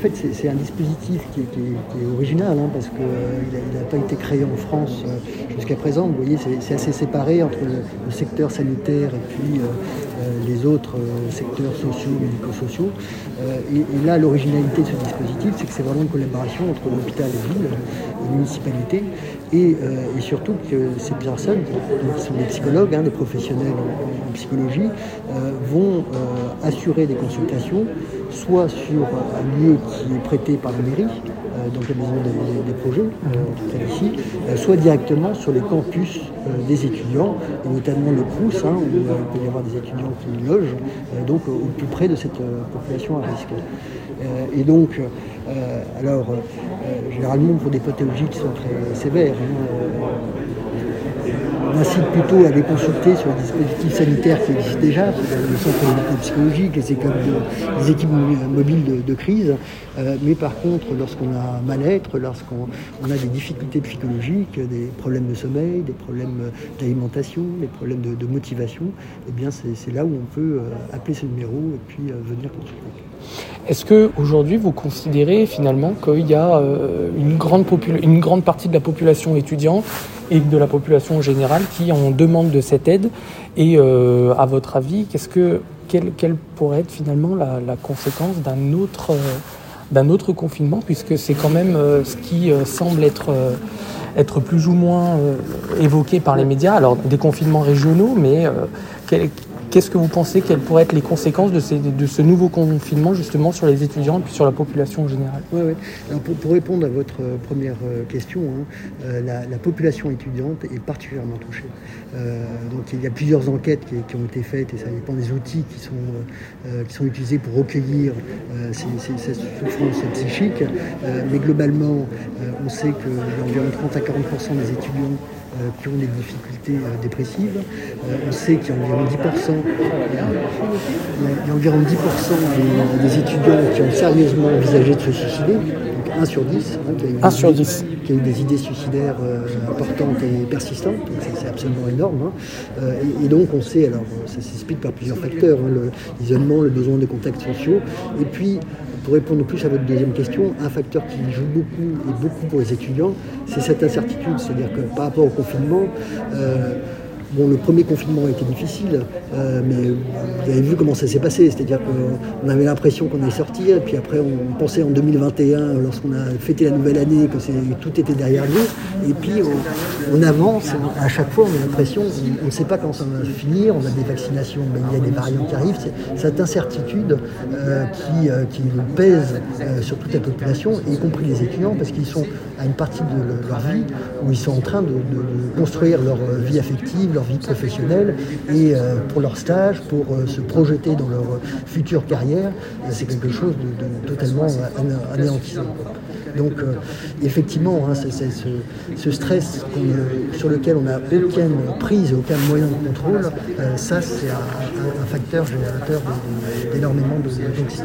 fait, c'est un dispositif qui est, original, hein, parce qu'il n'a pas été créé en France jusqu'à présent. Vous voyez, c'est assez séparé entre le, secteur sanitaire et puis les autres secteurs sociaux, médico-sociaux. Et, là, l'originalité de ce dispositif, c'est que c'est vraiment une collaboration entre l'hôpital et ville, les municipalités, et, surtout que ces personnes, qui sont des psychologues, hein, des professionnels en, psychologie, vont assurer des consultations, soit sur un lieu qui est prêté par la mairie, euh, donc la maison des, projets, euh, ici, euh, soit directement sur les campus des étudiants, et notamment le CRUS, hein, où il peut y avoir des étudiants qui logent, donc au plus près de cette population à risque. et donc, alors, généralement pour des pathologies qui sont très sévères, hein, on incite plutôt à les consulter sur les dispositifs sanitaires qui existent déjà, le centre psychologique, les équipes, les équipes mobiles de, crise. Euh, mais par contre, lorsqu'on a mal-être, lorsqu'on a des difficultés psychologiques, des problèmes de sommeil, des problèmes d'alimentation, des problèmes de, motivation, eh bien c'est là où on peut euh, appeler ce numéro et puis euh, venir consulter. Est-ce que aujourd'hui vous considérez finalement qu'il y a une grande partie de la population étudiante et de la population générale qui en demande de cette aide. Et euh, à votre avis, que, quelle, pourrait être finalement la, conséquence d'un autre, euh, autre confinement, puisque c'est quand même euh, ce qui semble être, être plus ou moins évoqué par les médias. Alors des confinements régionaux, mais quel, Qu'est-ce que vous pensez quelles pourraient être les conséquences de, ce nouveau confinement justement sur les étudiants et puis sur la population en général? Oui, pour, répondre à votre euh, première euh, question, hein, euh, la, population étudiante est particulièrement touchée. donc il y a plusieurs enquêtes qui, ont été faites et ça dépend des outils qui sont, qui sont utilisés pour recueillir ces, ces, souffrances psychiques. mais globalement, on sait a environ 30 à 40% des étudiants euh, qui ont des difficultés euh, dépressives. Euh, on sait qu'il y a environ 10%, il y a environ 10 des, étudiants qui ont sérieusement envisagé de se suicider, donc 1 sur 10, hein, qui, a sur 10. qui, a eu des idées suicidaires importantes et persistantes, donc c'est absolument énorme. Hein. Et, donc on sait, alors ça s'explique par plusieurs facteurs, hein, l'isolement, le besoin de contacts sociaux, et puis pour répondre plus à votre deuxième question, un facteur qui joue beaucoup et beaucoup pour les étudiants, c'est cette incertitude. C'est-à-dire que par rapport au confinement, euh, Bon, le premier confinement a été difficile, euh, mais vous avez vu comment ça s'est passé. C'est-à-dire qu'on avait l'impression qu'on allait sortir, et puis après on pensait en 2021, lorsqu'on a fêté la nouvelle année, que tout était derrière nous. Et puis on, avance, à chaque fois on a l'impression, on ne sait pas quand ça va finir, on a des vaccinations, mais il y a des variants qui arrivent. Cette incertitude euh, qui, euh, pèse sur toute la population, y compris les étudiants, parce qu'ils sont à une partie de leur vie où ils sont en train de construire leur vie affective, vie professionnelle et euh, pour leur stage, pour euh, se projeter dans leur future carrière, c'est quelque chose de, totalement anéantissant. Donc effectivement, hein, ce, stress sur lequel on n'a aucune prise, aucun moyen de contrôle, euh, ça c'est un, facteur générateur d'énormément d'anxiété.